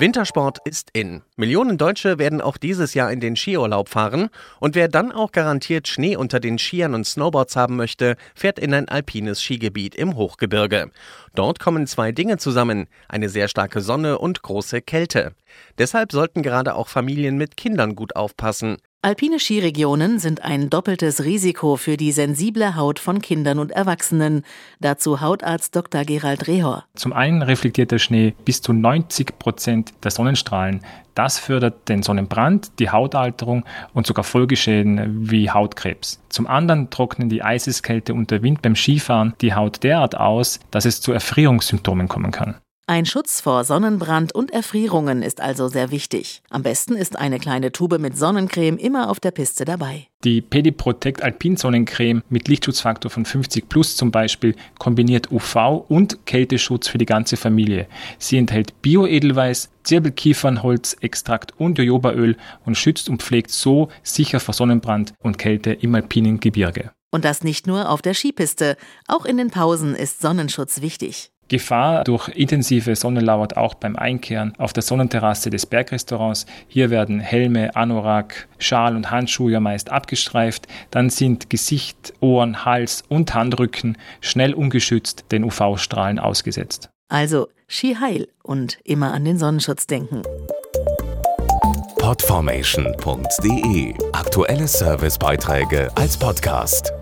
Wintersport ist in. Millionen Deutsche werden auch dieses Jahr in den Skiurlaub fahren und wer dann auch garantiert Schnee unter den Skiern und Snowboards haben möchte, fährt in ein alpines Skigebiet im Hochgebirge. Dort kommen zwei Dinge zusammen, eine sehr starke Sonne und große Kälte. Deshalb sollten gerade auch Familien mit Kindern gut aufpassen. Alpine Skiregionen sind ein doppeltes Risiko für die sensible Haut von Kindern und Erwachsenen. Dazu Hautarzt Dr. Gerald Rehor. Zum einen reflektiert der Schnee bis zu 90 Prozent der Sonnenstrahlen. Das fördert den Sonnenbrand, die Hautalterung und sogar Folgeschäden wie Hautkrebs. Zum anderen trocknen die Eiseskälte und der Wind beim Skifahren die Haut derart aus, dass es zu Erfrierungssymptomen kommen kann. Ein Schutz vor Sonnenbrand und Erfrierungen ist also sehr wichtig. Am besten ist eine kleine Tube mit Sonnencreme immer auf der Piste dabei. Die Pediprotect Alpin Sonnencreme mit Lichtschutzfaktor von 50 plus zum Beispiel kombiniert UV und Kälteschutz für die ganze Familie. Sie enthält Bioedelweiß, Zirbelkiefernholzextrakt und Jojobaöl und schützt und pflegt so sicher vor Sonnenbrand und Kälte im alpinen Gebirge. Und das nicht nur auf der Skipiste, auch in den Pausen ist Sonnenschutz wichtig. Gefahr durch intensive Sonne lauert auch beim Einkehren auf der Sonnenterrasse des Bergrestaurants. Hier werden Helme, Anorak, Schal und Handschuhe ja meist abgestreift. Dann sind Gesicht, Ohren, Hals und Handrücken schnell ungeschützt den UV-Strahlen ausgesetzt. Also Ski heil und immer an den Sonnenschutz denken. Podformation.de Aktuelle Servicebeiträge als Podcast.